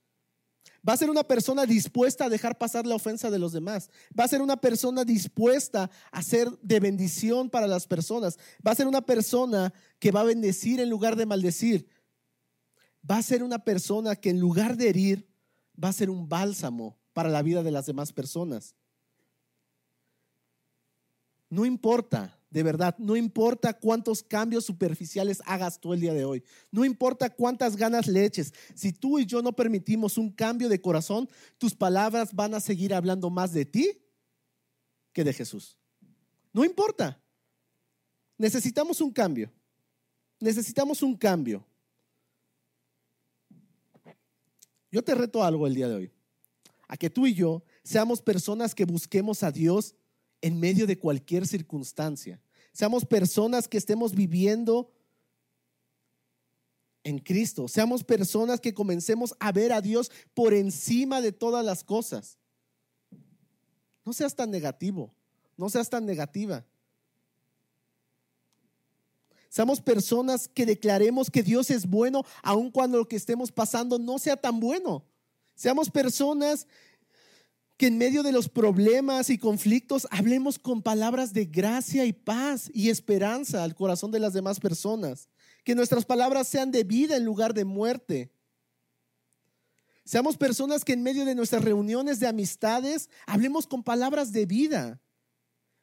Va a ser una persona dispuesta a dejar pasar la ofensa de los demás. Va a ser una persona dispuesta a ser de bendición para las personas. Va a ser una persona que va a bendecir en lugar de maldecir. Va a ser una persona que en lugar de herir, va a ser un bálsamo para la vida de las demás personas. No importa, de verdad, no importa cuántos cambios superficiales hagas tú el día de hoy. No importa cuántas ganas le eches. Si tú y yo no permitimos un cambio de corazón, tus palabras van a seguir hablando más de ti que de Jesús. No importa. Necesitamos un cambio. Necesitamos un cambio. Yo te reto algo el día de hoy, a que tú y yo seamos personas que busquemos a Dios en medio de cualquier circunstancia. Seamos personas que estemos viviendo en Cristo. Seamos personas que comencemos a ver a Dios por encima de todas las cosas. No seas tan negativo, no seas tan negativa. Seamos personas que declaremos que Dios es bueno, aun cuando lo que estemos pasando no sea tan bueno. Seamos personas que en medio de los problemas y conflictos hablemos con palabras de gracia y paz y esperanza al corazón de las demás personas. Que nuestras palabras sean de vida en lugar de muerte. Seamos personas que en medio de nuestras reuniones de amistades hablemos con palabras de vida,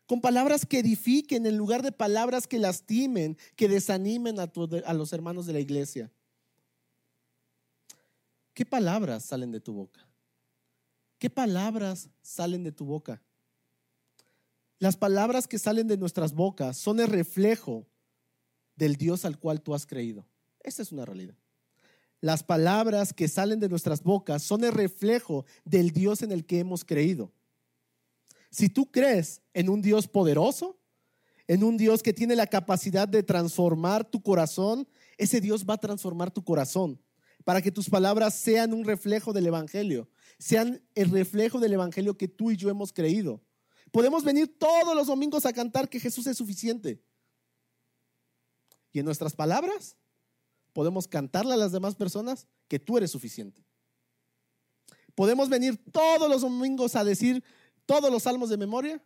con palabras que edifiquen en lugar de palabras que lastimen, que desanimen a, a los hermanos de la iglesia. ¿Qué palabras salen de tu boca? ¿Qué palabras salen de tu boca? Las palabras que salen de nuestras bocas son el reflejo del Dios al cual tú has creído. Esta es una realidad. Las palabras que salen de nuestras bocas son el reflejo del Dios en el que hemos creído. Si tú crees en un Dios poderoso, en un Dios que tiene la capacidad de transformar tu corazón, ese Dios va a transformar tu corazón para que tus palabras sean un reflejo del Evangelio, sean el reflejo del Evangelio que tú y yo hemos creído. Podemos venir todos los domingos a cantar que Jesús es suficiente. Y en nuestras palabras podemos cantarle a las demás personas que tú eres suficiente. Podemos venir todos los domingos a decir todos los salmos de memoria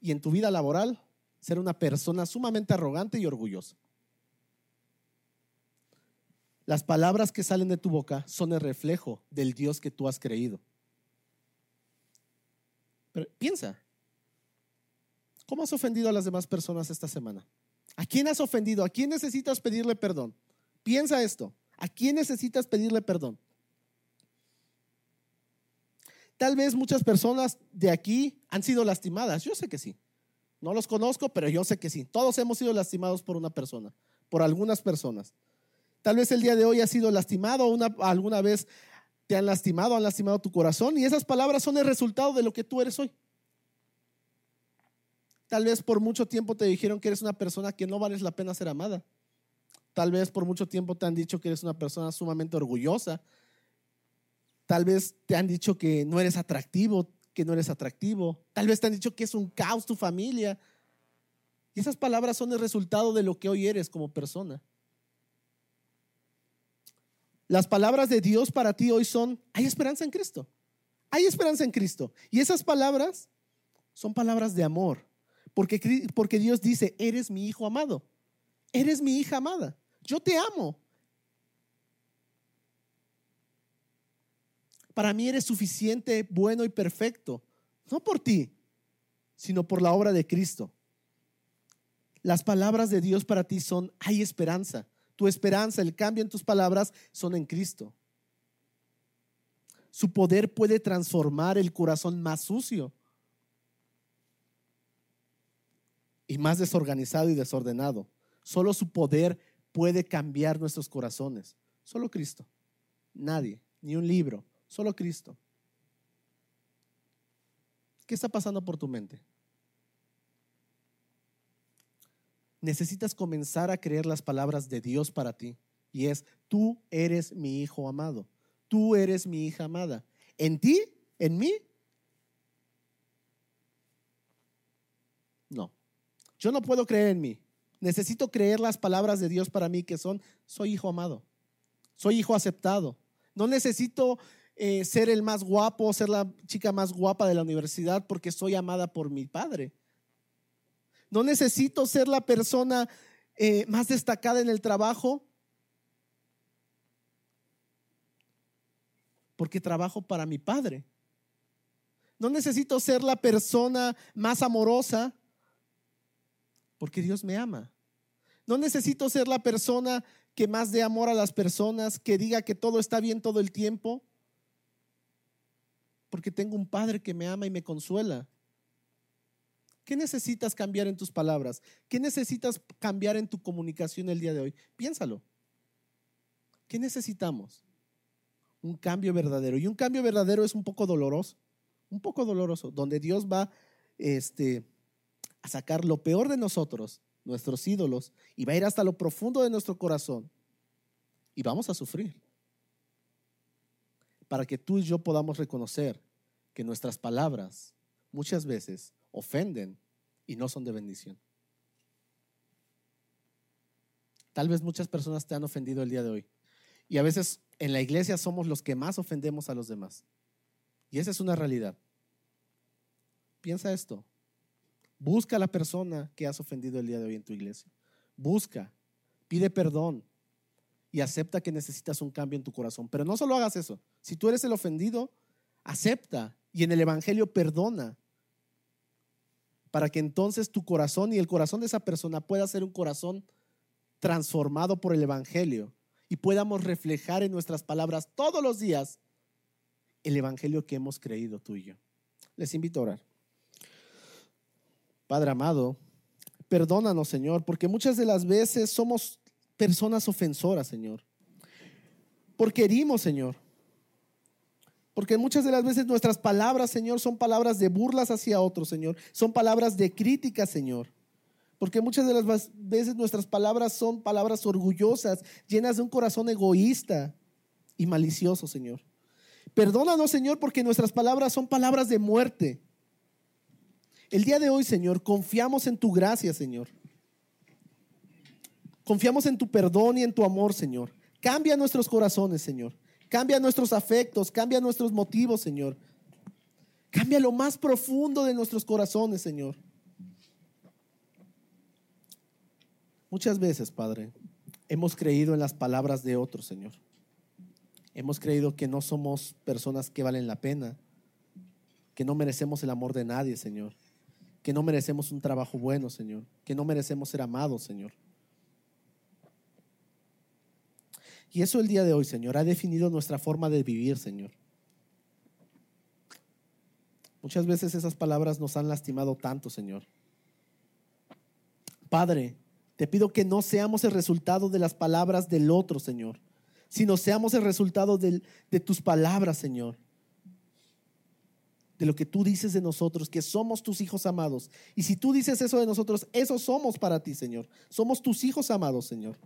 y en tu vida laboral ser una persona sumamente arrogante y orgullosa. Las palabras que salen de tu boca son el reflejo del Dios que tú has creído. Pero piensa, ¿cómo has ofendido a las demás personas esta semana? ¿A quién has ofendido? ¿A quién necesitas pedirle perdón? Piensa esto, ¿a quién necesitas pedirle perdón? Tal vez muchas personas de aquí han sido lastimadas, yo sé que sí. No los conozco, pero yo sé que sí. Todos hemos sido lastimados por una persona, por algunas personas. Tal vez el día de hoy has sido lastimado, una, alguna vez te han lastimado, han lastimado tu corazón y esas palabras son el resultado de lo que tú eres hoy. Tal vez por mucho tiempo te dijeron que eres una persona que no vales la pena ser amada. Tal vez por mucho tiempo te han dicho que eres una persona sumamente orgullosa. Tal vez te han dicho que no eres atractivo, que no eres atractivo. Tal vez te han dicho que es un caos tu familia. Y esas palabras son el resultado de lo que hoy eres como persona. Las palabras de Dios para ti hoy son, hay esperanza en Cristo. Hay esperanza en Cristo. Y esas palabras son palabras de amor. Porque, porque Dios dice, eres mi hijo amado. Eres mi hija amada. Yo te amo. Para mí eres suficiente, bueno y perfecto. No por ti, sino por la obra de Cristo. Las palabras de Dios para ti son, hay esperanza tu esperanza, el cambio en tus palabras son en Cristo. Su poder puede transformar el corazón más sucio y más desorganizado y desordenado. Solo su poder puede cambiar nuestros corazones. Solo Cristo. Nadie, ni un libro, solo Cristo. ¿Qué está pasando por tu mente? Necesitas comenzar a creer las palabras de Dios para ti. Y es, tú eres mi hijo amado. Tú eres mi hija amada. En ti, en mí. No. Yo no puedo creer en mí. Necesito creer las palabras de Dios para mí que son, soy hijo amado. Soy hijo aceptado. No necesito eh, ser el más guapo, ser la chica más guapa de la universidad porque soy amada por mi padre. No necesito ser la persona eh, más destacada en el trabajo porque trabajo para mi padre. No necesito ser la persona más amorosa porque Dios me ama. No necesito ser la persona que más dé amor a las personas, que diga que todo está bien todo el tiempo, porque tengo un padre que me ama y me consuela. ¿Qué necesitas cambiar en tus palabras? ¿Qué necesitas cambiar en tu comunicación el día de hoy? Piénsalo. ¿Qué necesitamos? Un cambio verdadero. Y un cambio verdadero es un poco doloroso, un poco doloroso, donde Dios va este, a sacar lo peor de nosotros, nuestros ídolos, y va a ir hasta lo profundo de nuestro corazón. Y vamos a sufrir. Para que tú y yo podamos reconocer que nuestras palabras muchas veces ofenden y no son de bendición. Tal vez muchas personas te han ofendido el día de hoy. Y a veces en la iglesia somos los que más ofendemos a los demás. Y esa es una realidad. Piensa esto. Busca a la persona que has ofendido el día de hoy en tu iglesia. Busca, pide perdón y acepta que necesitas un cambio en tu corazón. Pero no solo hagas eso. Si tú eres el ofendido, acepta y en el Evangelio perdona. Para que entonces tu corazón y el corazón de esa persona pueda ser un corazón transformado por el Evangelio y podamos reflejar en nuestras palabras todos los días el Evangelio que hemos creído tú y yo. Les invito a orar. Padre amado, perdónanos, Señor, porque muchas de las veces somos personas ofensoras, Señor. Porque herimos, Señor. Porque muchas de las veces nuestras palabras, Señor, son palabras de burlas hacia otros, Señor. Son palabras de crítica, Señor. Porque muchas de las veces nuestras palabras son palabras orgullosas, llenas de un corazón egoísta y malicioso, Señor. Perdónanos, Señor, porque nuestras palabras son palabras de muerte. El día de hoy, Señor, confiamos en tu gracia, Señor. Confiamos en tu perdón y en tu amor, Señor. Cambia nuestros corazones, Señor. Cambia nuestros afectos, cambia nuestros motivos, Señor. Cambia lo más profundo de nuestros corazones, Señor. Muchas veces, Padre, hemos creído en las palabras de otros, Señor. Hemos creído que no somos personas que valen la pena, que no merecemos el amor de nadie, Señor, que no merecemos un trabajo bueno, Señor, que no merecemos ser amados, Señor. Y eso el día de hoy, Señor, ha definido nuestra forma de vivir, Señor. Muchas veces esas palabras nos han lastimado tanto, Señor. Padre, te pido que no seamos el resultado de las palabras del otro, Señor, sino seamos el resultado de, tus palabras, Señor. De lo que tú dices de nosotros, que somos tus hijos amados. Y si tú dices eso de nosotros, eso somos para ti, Señor. Somos tus hijos amados, Señor.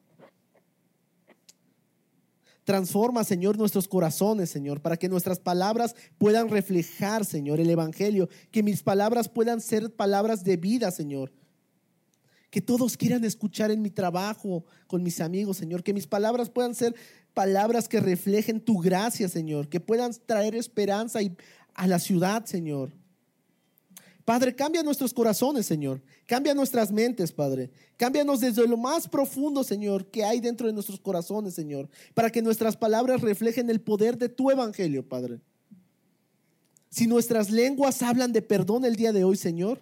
Transforma, Señor, nuestros corazones, Señor, para que nuestras palabras puedan reflejar, Señor, el Evangelio. Que mis palabras puedan ser palabras de vida, Señor que todos quieran escuchar en mi trabajo con mis amigos, Señor. Que mis palabras puedan ser palabras que reflejen tu gracia, Señor. Que puedan traer esperanza a la ciudad, Señor. Padre, cambia nuestros corazones, Señor. Cambia nuestras mentes, Padre. Cámbianos desde lo más profundo, Señor, que hay dentro de nuestros corazones, Señor. Para que nuestras palabras reflejen el poder de tu evangelio, Padre. Si nuestras lenguas hablan de perdón el día de hoy, Señor,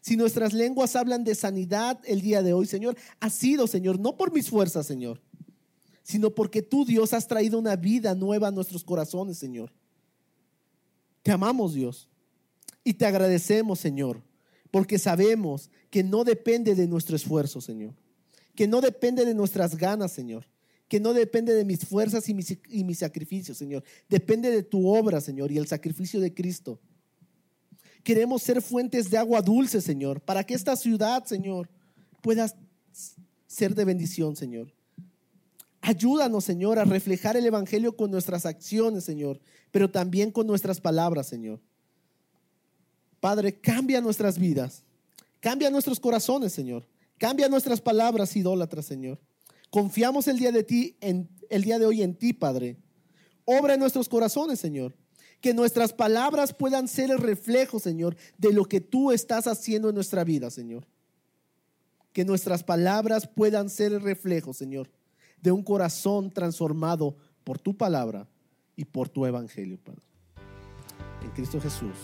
si nuestras lenguas hablan de sanidad el día de hoy, Señor, ha sido, Señor, no por mis fuerzas, Señor, sino porque tú, Dios, has traído una vida nueva a nuestros corazones, Señor. Te amamos, Dios, y te agradecemos, Señor, porque sabemos que no depende de nuestro esfuerzo, Señor, que no depende de nuestras ganas, Señor, que no depende de mis fuerzas y mis, y mis sacrificios, Señor, depende de tu obra, Señor, y el sacrificio de Cristo. Queremos ser fuentes de agua dulce, Señor, para que esta ciudad, Señor, pueda ser de bendición, Señor. Ayúdanos, Señor, a reflejar el Evangelio con nuestras acciones, Señor, pero también con nuestras palabras, Señor. Padre, cambia nuestras vidas, cambia nuestros corazones, Señor. Cambia nuestras palabras idólatras, Señor. Confiamos el día de ti, en, el día de hoy en ti, Padre. Obra en nuestros corazones, Señor. Que nuestras palabras puedan ser el reflejo, Señor, de lo que tú estás haciendo en nuestra vida, Señor. Que nuestras palabras puedan ser el reflejo, Señor, de un corazón transformado por tu palabra y por tu evangelio, Padre. En Cristo Jesús.